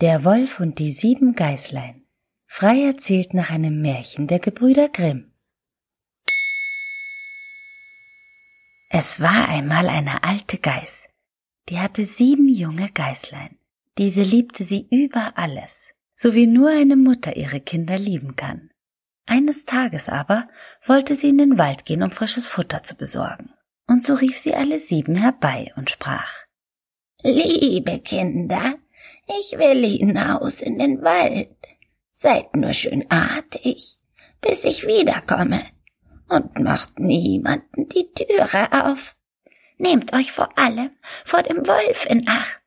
Der Wolf und die sieben Geißlein. Frei erzählt nach einem Märchen der Gebrüder Grimm. Es war einmal eine alte Geiß, die hatte sieben junge Geißlein. Diese liebte sie über alles, so wie nur eine Mutter ihre Kinder lieben kann. Eines Tages aber wollte sie in den Wald gehen, um frisches Futter zu besorgen. Und so rief sie alle sieben herbei und sprach Liebe Kinder, ich will hinaus in den Wald. Seid nur schön artig, bis ich wiederkomme. Und macht niemanden die Türe auf. Nehmt euch vor allem vor dem Wolf in Acht.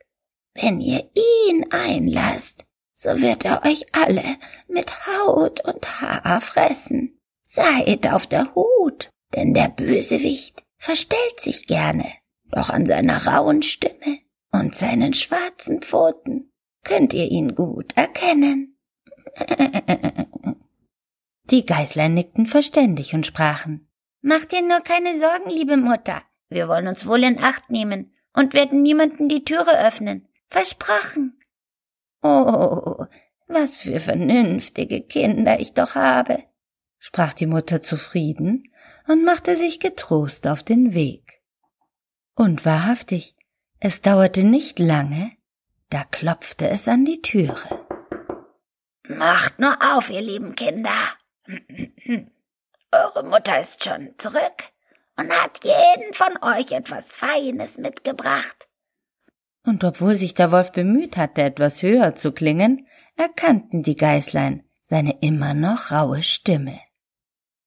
Wenn ihr ihn einlasst, so wird er euch alle mit Haut und Haar fressen. Seid auf der Hut, denn der Bösewicht verstellt sich gerne, doch an seiner rauen Stimme und seinen schwarzen Pfoten könnt ihr ihn gut erkennen. Die Geißlein nickten verständig und sprachen Macht dir nur keine Sorgen, liebe Mutter. Wir wollen uns wohl in Acht nehmen und werden niemanden die Türe öffnen. Versprochen. Oh, was für vernünftige Kinder ich doch habe, sprach die Mutter zufrieden und machte sich getrost auf den Weg. Und wahrhaftig, es dauerte nicht lange, da klopfte es an die Türe. Macht nur auf, ihr lieben Kinder. Eure Mutter ist schon zurück und hat jeden von euch etwas Feines mitgebracht. Und obwohl sich der Wolf bemüht hatte, etwas höher zu klingen, erkannten die Geißlein seine immer noch raue Stimme.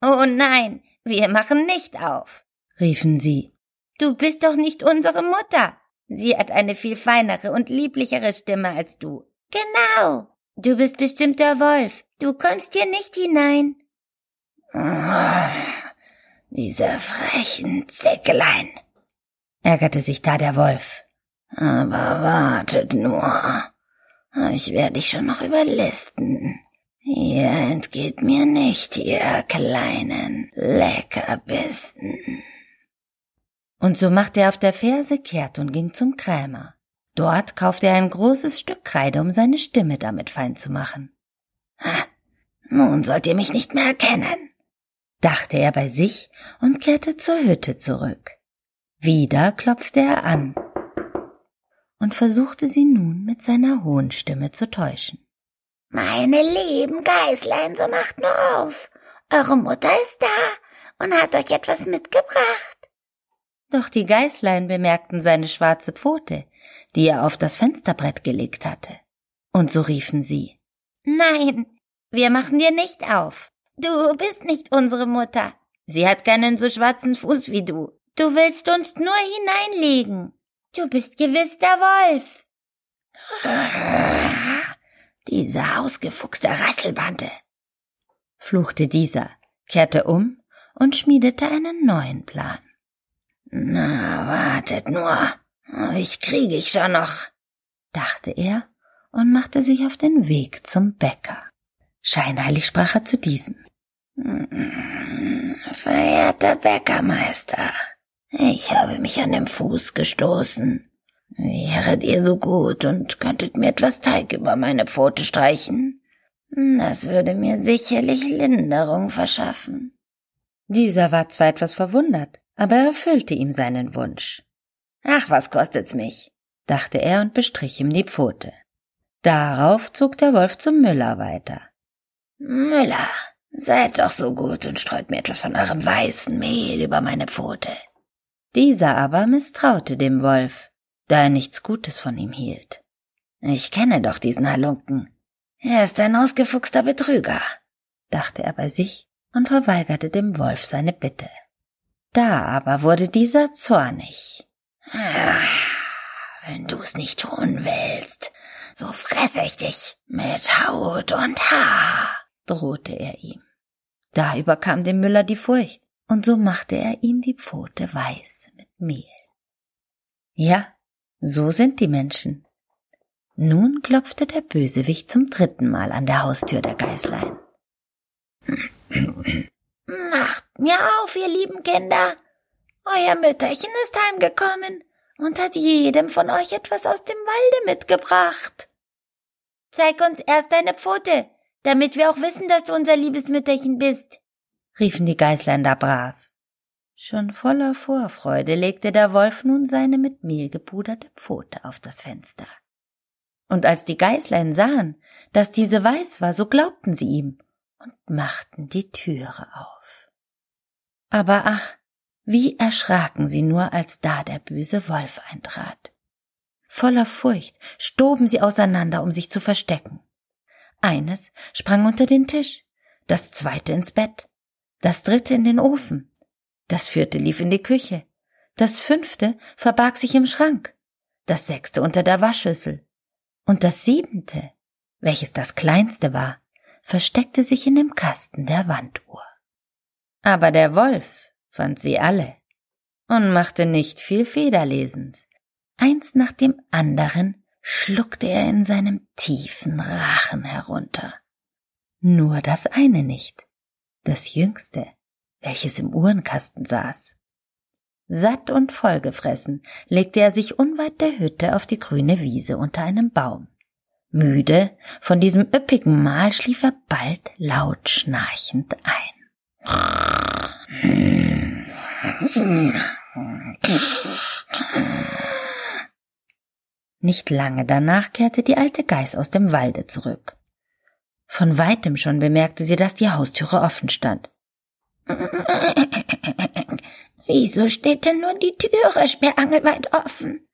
Oh nein, wir machen nicht auf, riefen sie. Du bist doch nicht unsere Mutter. Sie hat eine viel feinere und lieblichere Stimme als du. Genau. Du bist bestimmt der Wolf. Du kommst hier nicht hinein. Diese frechen Zickelein, ärgerte sich da der Wolf. Aber wartet nur. Ich werde dich schon noch überlisten. Ihr entgeht mir nicht, ihr kleinen Leckerbissen. Und so machte er auf der Ferse kehrt und ging zum Krämer. Dort kaufte er ein großes Stück Kreide, um seine Stimme damit fein zu machen. Nun sollt ihr mich nicht mehr erkennen, dachte er bei sich und kehrte zur Hütte zurück. Wieder klopfte er an und versuchte sie nun mit seiner hohen Stimme zu täuschen. Meine lieben Geißlein, so macht nur auf. Eure Mutter ist da und hat euch etwas mitgebracht. Doch die Geißlein bemerkten seine schwarze Pfote, die er auf das Fensterbrett gelegt hatte. Und so riefen sie Nein, wir machen dir nicht auf. Du bist nicht unsere Mutter. Sie hat keinen so schwarzen Fuß wie du. Du willst uns nur hineinlegen. Du bist gewiss der Wolf. Dieser ausgefuchste Rasselbande, fluchte dieser, kehrte um und schmiedete einen neuen Plan. Na, wartet nur. Ich kriege ich schon noch, dachte er und machte sich auf den Weg zum Bäcker. Scheinheilig sprach er zu diesem. Verehrter Bäckermeister, ich habe mich an dem Fuß gestoßen. Wäret ihr so gut und könntet mir etwas Teig über meine Pfote streichen? Das würde mir sicherlich Linderung verschaffen. Dieser war zwar etwas verwundert, aber er erfüllte ihm seinen Wunsch. Ach, was kostet's mich? dachte er und bestrich ihm die Pfote. Darauf zog der Wolf zum Müller weiter. Müller, seid doch so gut und streut mir etwas von eurem weißen Mehl über meine Pfote. Dieser aber misstraute dem Wolf, da er nichts Gutes von ihm hielt. Ich kenne doch diesen Halunken. Er ist ein ausgefuchster Betrüger, dachte er bei sich und verweigerte dem Wolf seine Bitte. Da aber wurde dieser zornig. Wenn du's nicht tun willst, so fresse ich dich mit Haut und Haar, drohte er ihm. Da überkam dem Müller die Furcht, und so machte er ihm die Pfote weiß mit Mehl. Ja, so sind die Menschen. Nun klopfte der Bösewicht zum dritten Mal an der Haustür der Geißlein. Macht mir auf, ihr lieben Kinder. Euer Mütterchen ist heimgekommen und hat jedem von euch etwas aus dem Walde mitgebracht. Zeig uns erst deine Pfote, damit wir auch wissen, dass du unser liebes Mütterchen bist, riefen die Geißlein da brav. Schon voller Vorfreude legte der Wolf nun seine mit Mehl gepuderte Pfote auf das Fenster. Und als die Geißlein sahen, dass diese weiß war, so glaubten sie ihm und machten die Türe auf. Aber ach, wie erschraken sie nur, als da der böse Wolf eintrat. Voller Furcht stoben sie auseinander, um sich zu verstecken. Eines sprang unter den Tisch, das zweite ins Bett, das dritte in den Ofen, das vierte lief in die Küche. Das fünfte verbarg sich im Schrank. Das sechste unter der Waschschüssel. Und das siebente, welches das kleinste war, versteckte sich in dem Kasten der Wanduhr. Aber der Wolf fand sie alle und machte nicht viel Federlesens. Eins nach dem anderen schluckte er in seinem tiefen Rachen herunter. Nur das eine nicht, das jüngste, welches im Uhrenkasten saß. Satt und vollgefressen legte er sich unweit der Hütte auf die grüne Wiese unter einem Baum. Müde von diesem üppigen Mahl schlief er bald laut schnarchend ein. Nicht lange danach kehrte die alte Geiß aus dem Walde zurück. Von weitem schon bemerkte sie, dass die Haustüre offen stand. Wieso steht denn nun die Türe sperrangelweit offen?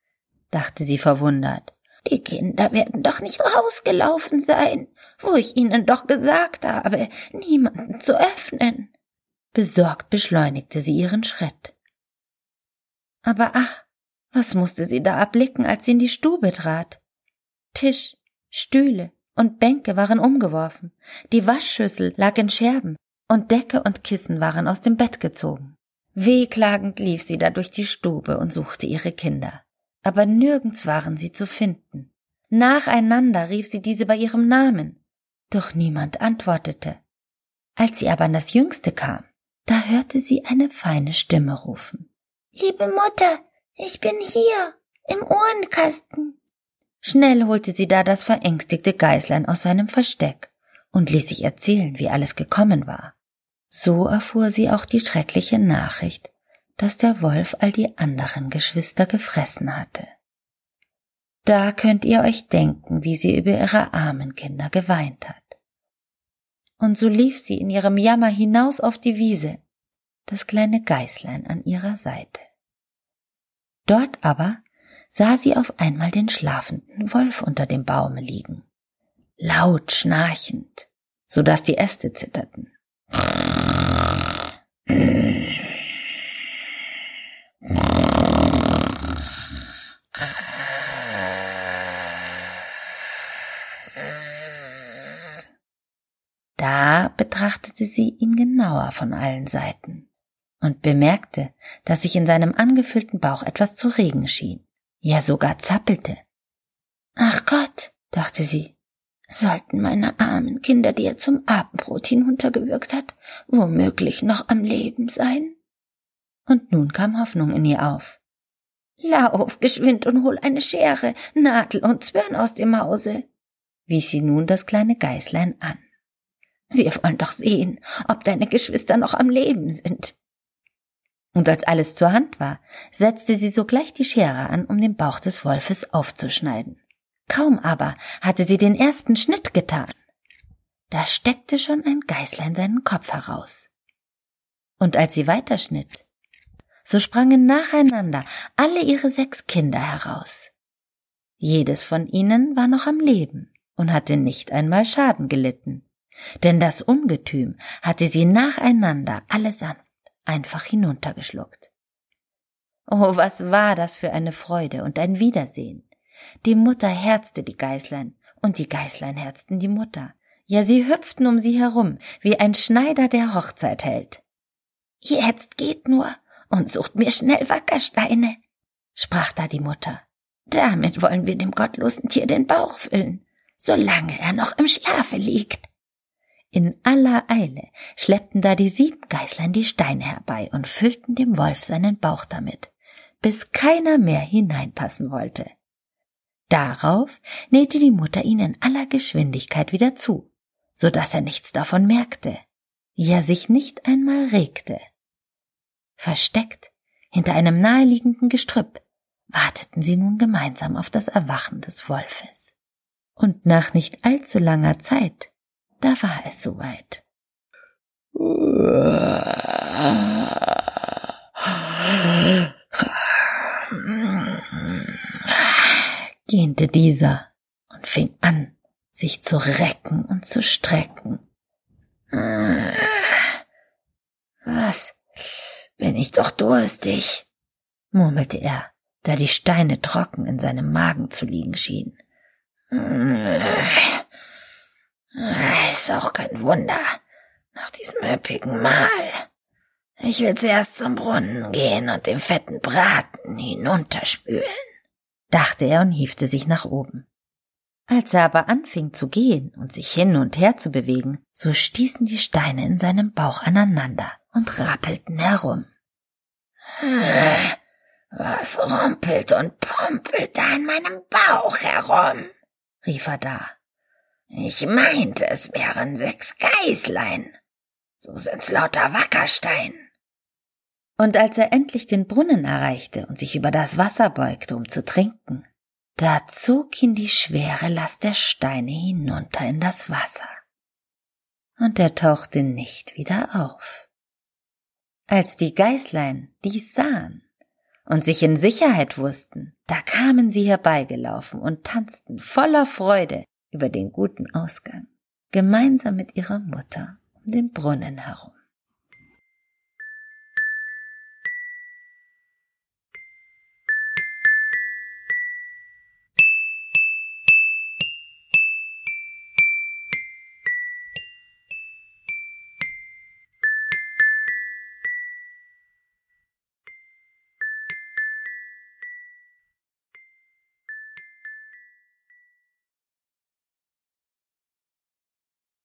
dachte sie verwundert. Die Kinder werden doch nicht rausgelaufen sein, wo ich ihnen doch gesagt habe, niemanden zu öffnen. Besorgt beschleunigte sie ihren Schritt. Aber ach, was musste sie da erblicken, als sie in die Stube trat? Tisch, Stühle und Bänke waren umgeworfen, die Waschschüssel lag in Scherben, und Decke und Kissen waren aus dem Bett gezogen. Wehklagend lief sie da durch die Stube und suchte ihre Kinder. Aber nirgends waren sie zu finden. Nacheinander rief sie diese bei ihrem Namen. Doch niemand antwortete. Als sie aber an das Jüngste kam, da hörte sie eine feine Stimme rufen. Liebe Mutter, ich bin hier, im Uhrenkasten. Schnell holte sie da das verängstigte Geißlein aus seinem Versteck und ließ sich erzählen, wie alles gekommen war. So erfuhr sie auch die schreckliche Nachricht, dass der Wolf all die anderen Geschwister gefressen hatte. Da könnt ihr euch denken, wie sie über ihre armen Kinder geweint hat. Und so lief sie in ihrem Jammer hinaus auf die Wiese, das kleine Geißlein an ihrer Seite. Dort aber sah sie auf einmal den schlafenden Wolf unter dem Baume liegen, laut schnarchend, so dass die Äste zitterten. Da betrachtete sie ihn genauer von allen Seiten und bemerkte, dass sich in seinem angefüllten Bauch etwas zu regen schien, ja sogar zappelte. Ach Gott, dachte sie, sollten meine armen Kinder, die er zum Abendbrot hinuntergewürgt hat, womöglich noch am Leben sein? Und nun kam Hoffnung in ihr auf. Lauf geschwind und hol eine Schere, Nadel und Zwirn aus dem Hause, wies sie nun das kleine Geißlein an. Wir wollen doch sehen, ob deine Geschwister noch am Leben sind. Und als alles zur Hand war, setzte sie sogleich die Schere an, um den Bauch des Wolfes aufzuschneiden. Kaum aber hatte sie den ersten Schnitt getan, da steckte schon ein Geißlein seinen Kopf heraus. Und als sie weiterschnitt, so sprangen nacheinander alle ihre sechs Kinder heraus. Jedes von ihnen war noch am Leben und hatte nicht einmal Schaden gelitten, denn das Ungetüm hatte sie nacheinander allesamt einfach hinuntergeschluckt. Oh, was war das für eine Freude und ein Wiedersehen. Die Mutter herzte die Geißlein und die Geißlein herzten die Mutter. Ja, sie hüpften um sie herum, wie ein Schneider, der Hochzeit hält. Jetzt geht nur und sucht mir schnell Wackersteine, sprach da die Mutter. Damit wollen wir dem gottlosen Tier den Bauch füllen, solange er noch im Schlafe liegt. In aller Eile schleppten da die sieben Geißlein die Steine herbei und füllten dem Wolf seinen Bauch damit, bis keiner mehr hineinpassen wollte. Darauf nähte die Mutter ihn in aller Geschwindigkeit wieder zu, so dass er nichts davon merkte, ja sich nicht einmal regte. Versteckt hinter einem naheliegenden Gestrüpp warteten sie nun gemeinsam auf das Erwachen des Wolfes. Und nach nicht allzu langer Zeit, da war es soweit. gähnte dieser und fing an, sich zu recken und zu strecken. Was? Bin ich doch durstig, murmelte er, da die Steine trocken in seinem Magen zu liegen schienen. Ist auch kein Wunder, nach diesem üppigen Mahl. Ich will zuerst zum Brunnen gehen und den fetten Braten hinunterspülen dachte er und hiefte sich nach oben. Als er aber anfing zu gehen und sich hin und her zu bewegen, so stießen die Steine in seinem Bauch aneinander und rappelten herum. Was rumpelt und pumpelt da in meinem Bauch herum? rief er da. Ich meinte, es wären sechs Geißlein. So sind's lauter Wackerstein. Und als er endlich den Brunnen erreichte und sich über das Wasser beugte, um zu trinken, da zog ihn die schwere Last der Steine hinunter in das Wasser. Und er tauchte nicht wieder auf. Als die Geißlein dies sahen und sich in Sicherheit wussten, da kamen sie herbeigelaufen und tanzten voller Freude über den guten Ausgang, gemeinsam mit ihrer Mutter um den Brunnen herum.